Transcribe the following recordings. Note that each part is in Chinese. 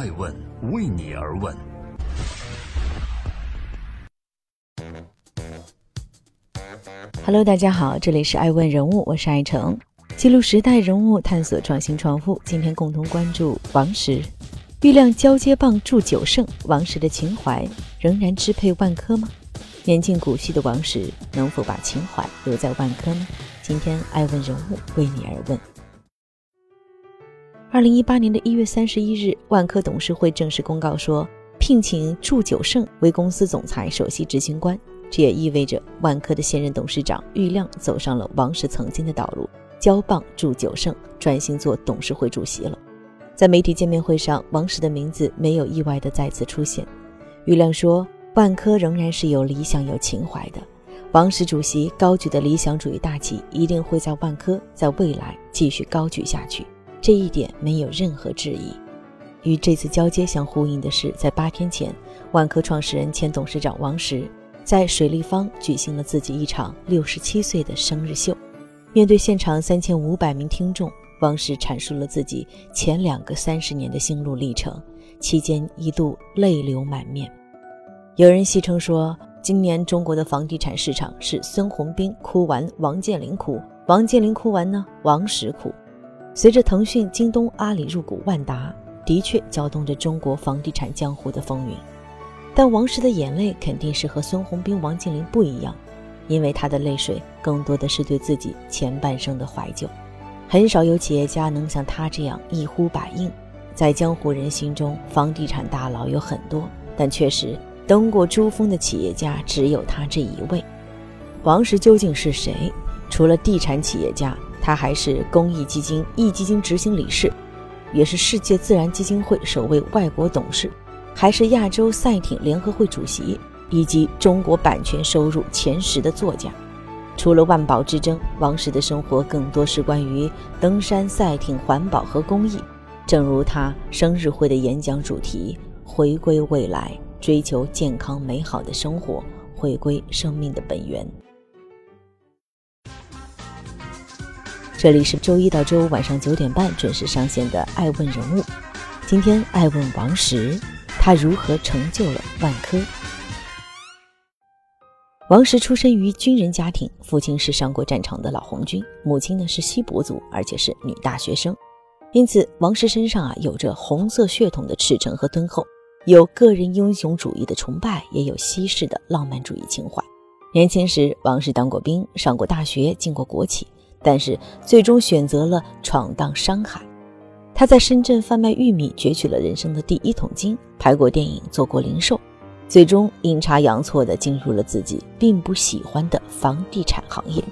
爱问为你而问。Hello，大家好，这里是爱问人物，我是爱成，记录时代人物，探索创新创富。今天共同关注王石，玉亮交接棒祝九胜，王石的情怀仍然支配万科吗？年近古稀的王石能否把情怀留在万科呢？今天爱问人物为你而问。二零一八年的一月三十一日，万科董事会正式公告说，聘请祝九胜为公司总裁、首席执行官。这也意味着万科的现任董事长郁亮走上了王石曾经的道路，交棒祝九胜，专心做董事会主席了。在媒体见面会上，王石的名字没有意外的再次出现。郁亮说，万科仍然是有理想、有情怀的。王石主席高举的理想主义大旗，一定会在万科在未来继续高举下去。这一点没有任何质疑。与这次交接相呼应的是，在八天前，万科创始人、前董事长王石在水立方举行了自己一场六十七岁的生日秀。面对现场三千五百名听众，王石阐述了自己前两个三十年的心路历程，期间一度泪流满面。有人戏称说，今年中国的房地产市场是孙宏斌哭完，王健林哭；王健林哭完呢，王石哭。随着腾讯、京东、阿里入股万达，的确搅动着中国房地产江湖的风云。但王石的眼泪肯定是和孙宏斌、王健林不一样，因为他的泪水更多的是对自己前半生的怀旧。很少有企业家能像他这样一呼百应。在江湖人心中，房地产大佬有很多，但确实登过珠峰的企业家只有他这一位。王石究竟是谁？除了地产企业家。他还是公益基金壹基金执行理事，也是世界自然基金会首位外国董事，还是亚洲赛艇联合会主席，以及中国版权收入前十的作家。除了万宝之争，王石的生活更多是关于登山、赛艇、环保和公益。正如他生日会的演讲主题：“回归未来，追求健康美好的生活，回归生命的本源。”这里是周一到周五晚上九点半准时上线的《爱问人物》，今天爱问王石，他如何成就了万科？王石出身于军人家庭，父亲是上过战场的老红军，母亲呢是锡伯族，而且是女大学生，因此王石身上啊有着红色血统的赤诚和敦厚，有个人英雄主义的崇拜，也有西式的浪漫主义情怀。年轻时，王石当过兵，上过大学，进过国企。但是最终选择了闯荡商海，他在深圳贩卖玉米，攫取了人生的第一桶金，拍过电影，做过零售，最终阴差阳错地进入了自己并不喜欢的房地产行业。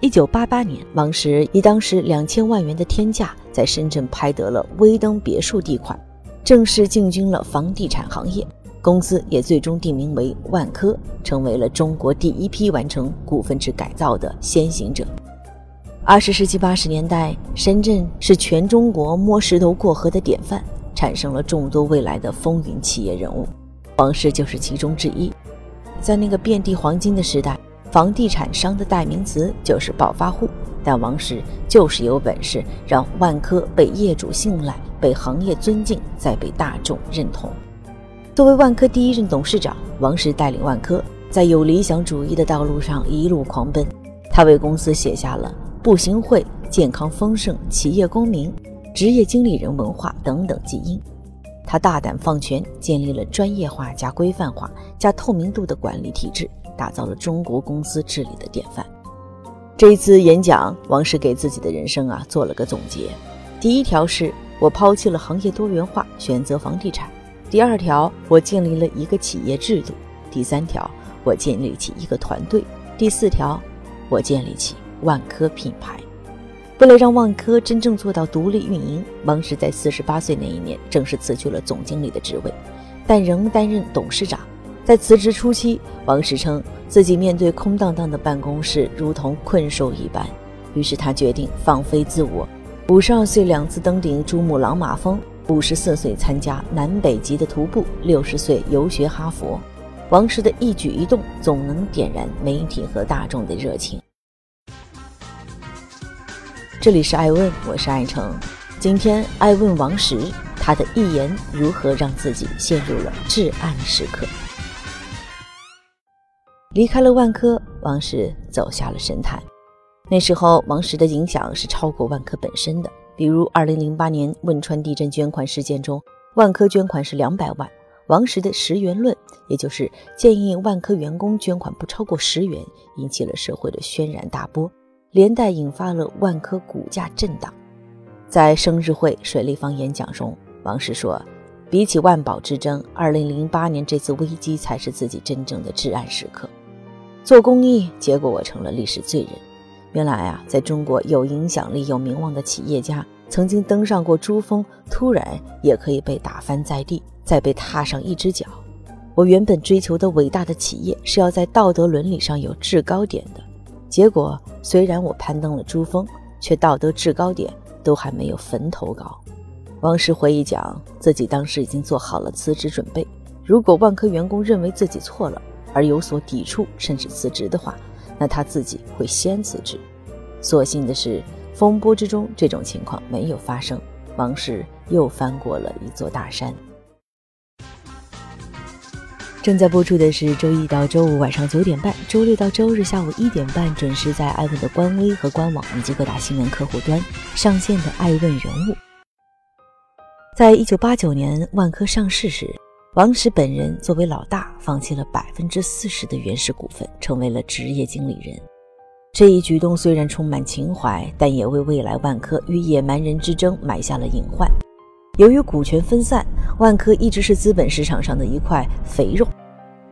一九八八年，王石以当时两千万元的天价，在深圳拍得了威登别墅地块，正式进军了房地产行业。公司也最终定名为万科，成为了中国第一批完成股份制改造的先行者。二十世纪八十年代，深圳是全中国摸石头过河的典范，产生了众多未来的风云企业人物，王石就是其中之一。在那个遍地黄金的时代，房地产商的代名词就是暴发户，但王石就是有本事让万科被业主信赖、被行业尊敬、再被大众认同。作为万科第一任董事长，王石带领万科在有理想主义的道路上一路狂奔，他为公司写下了。步行会、健康丰盛、企业公民、职业经理人文化等等基因，他大胆放权，建立了专业化加规范化加透明度的管理体制，打造了中国公司治理的典范。这一次演讲，王石给自己的人生啊做了个总结：第一条是我抛弃了行业多元化，选择房地产；第二条，我建立了一个企业制度；第三条，我建立起一个团队；第四条，我建立起。万科品牌，为了让万科真正做到独立运营，王石在四十八岁那一年正式辞去了总经理的职位，但仍担任董事长。在辞职初期，王石称自己面对空荡荡的办公室如同困兽一般，于是他决定放飞自我。五十二岁两次登顶珠穆朗玛峰，五十四岁参加南北极的徒步，六十岁游学哈佛。王石的一举一动总能点燃媒体和大众的热情。这里是爱问，我是爱成。今天爱问王石，他的一言如何让自己陷入了至暗时刻。离开了万科，王石走下了神坛。那时候，王石的影响是超过万科本身的。比如，二零零八年汶川地震捐款事件中，万科捐款是两百万，王石的十元论，也就是建议万科员工捐款不超过十元，引起了社会的轩然大波，连带引发了万科股价震荡。在生日会水立方演讲中，王石说：“比起万宝之争，二零零八年这次危机才是自己真正的至暗时刻。”做公益，结果我成了历史罪人。原来啊，在中国有影响力、有名望的企业家，曾经登上过珠峰，突然也可以被打翻在地，再被踏上一只脚。我原本追求的伟大的企业，是要在道德伦理上有制高点的。结果，虽然我攀登了珠峰，却道德制高点都还没有坟头高。王石回忆讲，自己当时已经做好了辞职准备。如果万科员工认为自己错了，而有所抵触，甚至辞职的话，那他自己会先辞职。所幸的是，风波之中这种情况没有发生，王石又翻过了一座大山。正在播出的是周一到周五晚上九点半，周六到周日下午一点半准时在艾问的官微和官网以及各大新闻客户端上线的《艾问人物》。在一九八九年万科上市时。王石本人作为老大，放弃了百分之四十的原始股份，成为了职业经理人。这一举动虽然充满情怀，但也为未来万科与野蛮人之争埋下了隐患。由于股权分散，万科一直是资本市场上的一块肥肉。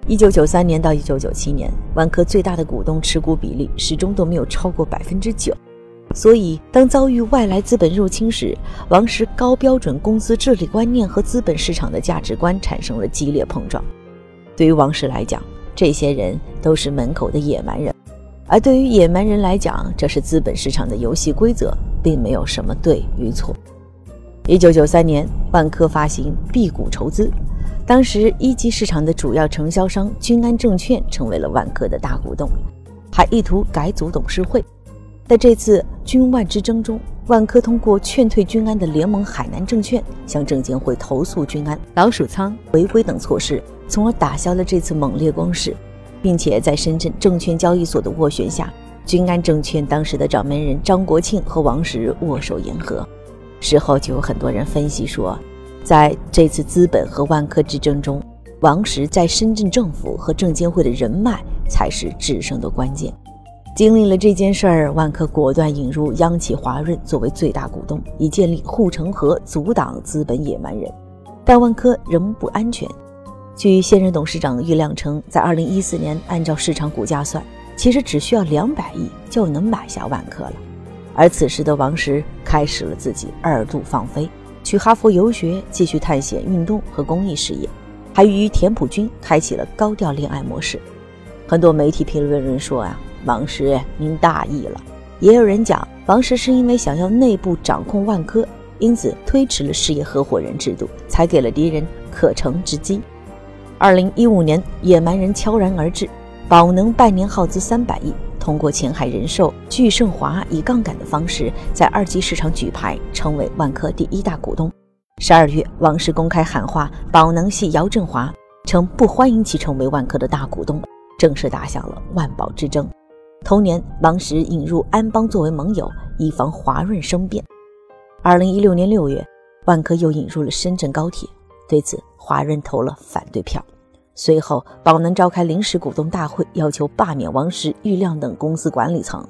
一九九三年到一九九七年，万科最大的股东持股比例始终都没有超过百分之九。所以，当遭遇外来资本入侵时，王石高标准公司治理观念和资本市场的价值观产生了激烈碰撞。对于王石来讲，这些人都是门口的野蛮人；而对于野蛮人来讲，这是资本市场的游戏规则，并没有什么对与错。一九九三年，万科发行 B 股筹资，当时一级市场的主要承销商君安证券成为了万科的大股东，还意图改组董事会。在这次君万之争中，万科通过劝退君安的联盟海南证券向证监会投诉君安老鼠仓违规等措施，从而打消了这次猛烈攻势，并且在深圳证券交易所的斡旋下，君安证券当时的掌门人张国庆和王石握手言和。事后就有很多人分析说，在这次资本和万科之争中，王石在深圳政府和证监会的人脉才是制胜的关键。经历了这件事儿，万科果断引入央企华润作为最大股东，以建立护城河，阻挡资本野蛮人。但万科仍不安全。据现任董事长郁亮称，在2014年，按照市场股价算，其实只需要200亿就能买下万科了。而此时的王石开始了自己二度放飞，去哈佛游学，继续探险运动和公益事业，还与田朴珺开启了高调恋爱模式。很多媒体评论人说啊。王石，您大意了。也有人讲，王石是因为想要内部掌控万科，因此推迟了事业合伙人制度，才给了敌人可乘之机。二零一五年，野蛮人悄然而至，宝能半年耗资三百亿，通过前海人寿、聚盛华以杠杆的方式，在二级市场举牌，成为万科第一大股东。十二月，王石公开喊话宝能系姚振华，称不欢迎其成为万科的大股东，正式打响了万宝之争。同年，王石引入安邦作为盟友，以防华润生变。二零一六年六月，万科又引入了深圳高铁，对此华润投了反对票。随后，宝能召开临时股东大会，要求罢免王石、郁亮等公司管理层。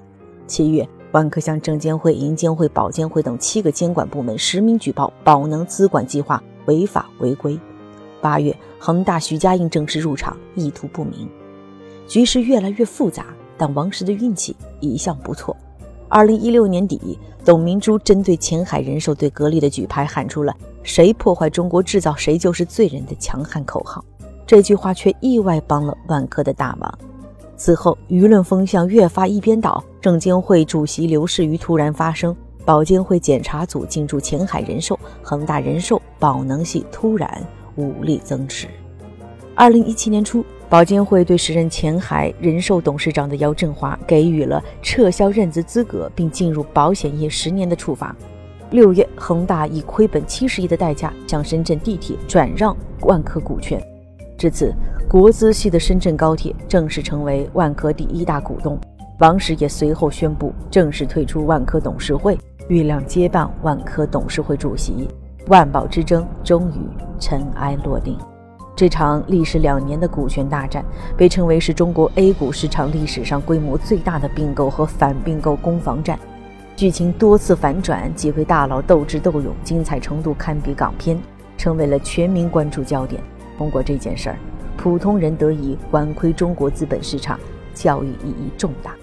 七月，万科向证监会、银监会、保监会等七个监管部门实名举报宝能资管计划违法违规。八月，恒大徐家印正式入场，意图不明，局势越来越复杂。但王石的运气一向不错。二零一六年底，董明珠针对前海人寿对格力的举牌，喊出了“谁破坏中国制造，谁就是罪人”的强悍口号。这句话却意外帮了万科的大忙。此后，舆论风向越发一边倒，证监会主席刘士余突然发声，保监会检查组进驻前海人寿、恒大人寿、宝能系突然武力增持。二零一七年初。保监会对时任前海人寿董事长的姚振华给予了撤销任职资格并进入保险业十年的处罚。六月，恒大以亏本七十亿的代价向深圳地铁转让万科股权，至此，国资系的深圳高铁正式成为万科第一大股东。王石也随后宣布正式退出万科董事会，郁亮接棒万科董事会主席。万宝之争终于尘埃落定。这场历时两年的股权大战，被称为是中国 A 股市场历史上规模最大的并购和反并购攻防战。剧情多次反转，几位大佬斗智斗勇，精彩程度堪比港片，成为了全民关注焦点。通过这件事儿，普通人得以玩窥中国资本市场，教育意义重大。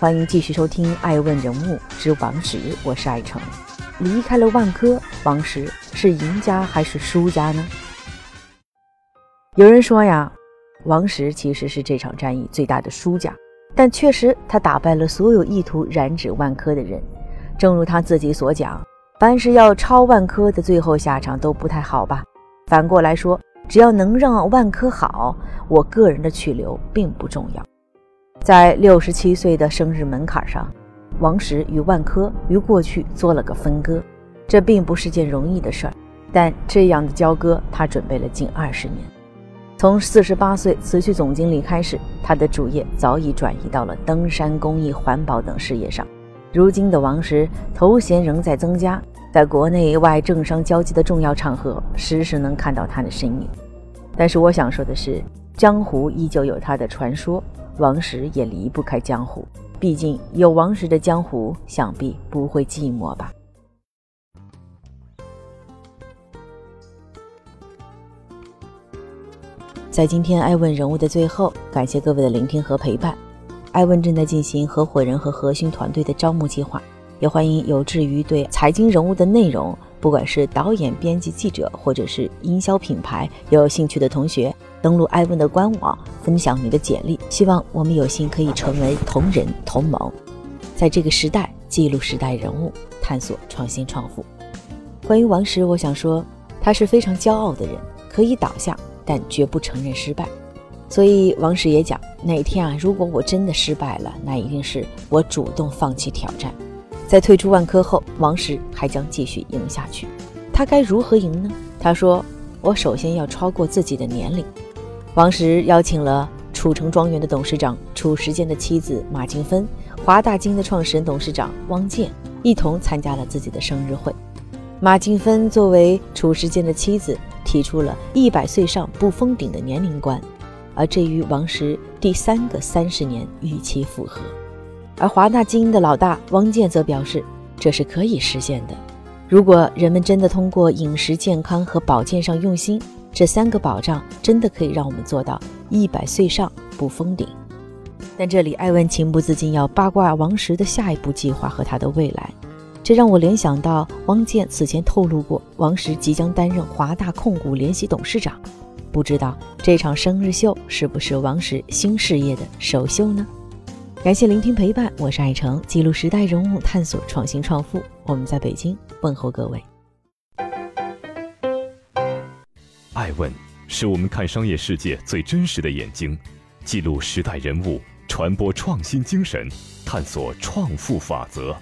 欢迎继续收听《爱问人物之王石》，我是爱成。离开了万科，王石是赢家还是输家呢？有人说呀，王石其实是这场战役最大的输家。但确实，他打败了所有意图染指万科的人。正如他自己所讲，凡是要抄万科的，最后下场都不太好吧？反过来说，只要能让万科好，我个人的去留并不重要。在六十七岁的生日门槛上，王石与万科于过去做了个分割，这并不是件容易的事儿。但这样的交割，他准备了近二十年。从四十八岁辞去总经理开始，他的主业早已转移到了登山、公益、环保等事业上。如今的王石头衔仍在增加，在国内外政商交际的重要场合，时时能看到他的身影。但是我想说的是，江湖依旧有他的传说，王石也离不开江湖。毕竟有王石的江湖，想必不会寂寞吧。在今天爱问人物的最后，感谢各位的聆听和陪伴。艾问正在进行合伙人和核心团队的招募计划，也欢迎有志于对财经人物的内容，不管是导演、编辑、记者，或者是营销品牌有兴趣的同学，登录艾问的官网，分享你的简历。希望我们有幸可以成为同仁同盟，在这个时代记录时代人物，探索创新创富。关于王石，我想说，他是非常骄傲的人，可以倒下。但绝不承认失败，所以王石也讲，哪天啊，如果我真的失败了，那一定是我主动放弃挑战。在退出万科后，王石还将继续赢下去。他该如何赢呢？他说：“我首先要超过自己的年龄。”王石邀请了楚城庄园的董事长褚时健的妻子马静芬、华大基因的创始人董事长汪建一同参加了自己的生日会。马静芬作为褚时健的妻子。提出了一百岁上不封顶的年龄观，而这与王石第三个三十年预期符合。而华大基因的老大汪建则表示，这是可以实现的。如果人们真的通过饮食健康和保健上用心，这三个保障真的可以让我们做到一百岁上不封顶。但这里艾文情不自禁要八卦王石的下一步计划和他的未来。这让我联想到汪建此前透露过，王石即将担任华大控股联席董事长。不知道这场生日秀是不是王石新事业的首秀呢？感谢聆听陪伴，我是爱成，记录时代人物，探索创新创富。我们在北京问候各位。爱问是我们看商业世界最真实的眼睛，记录时代人物，传播创新精神，探索创富法则。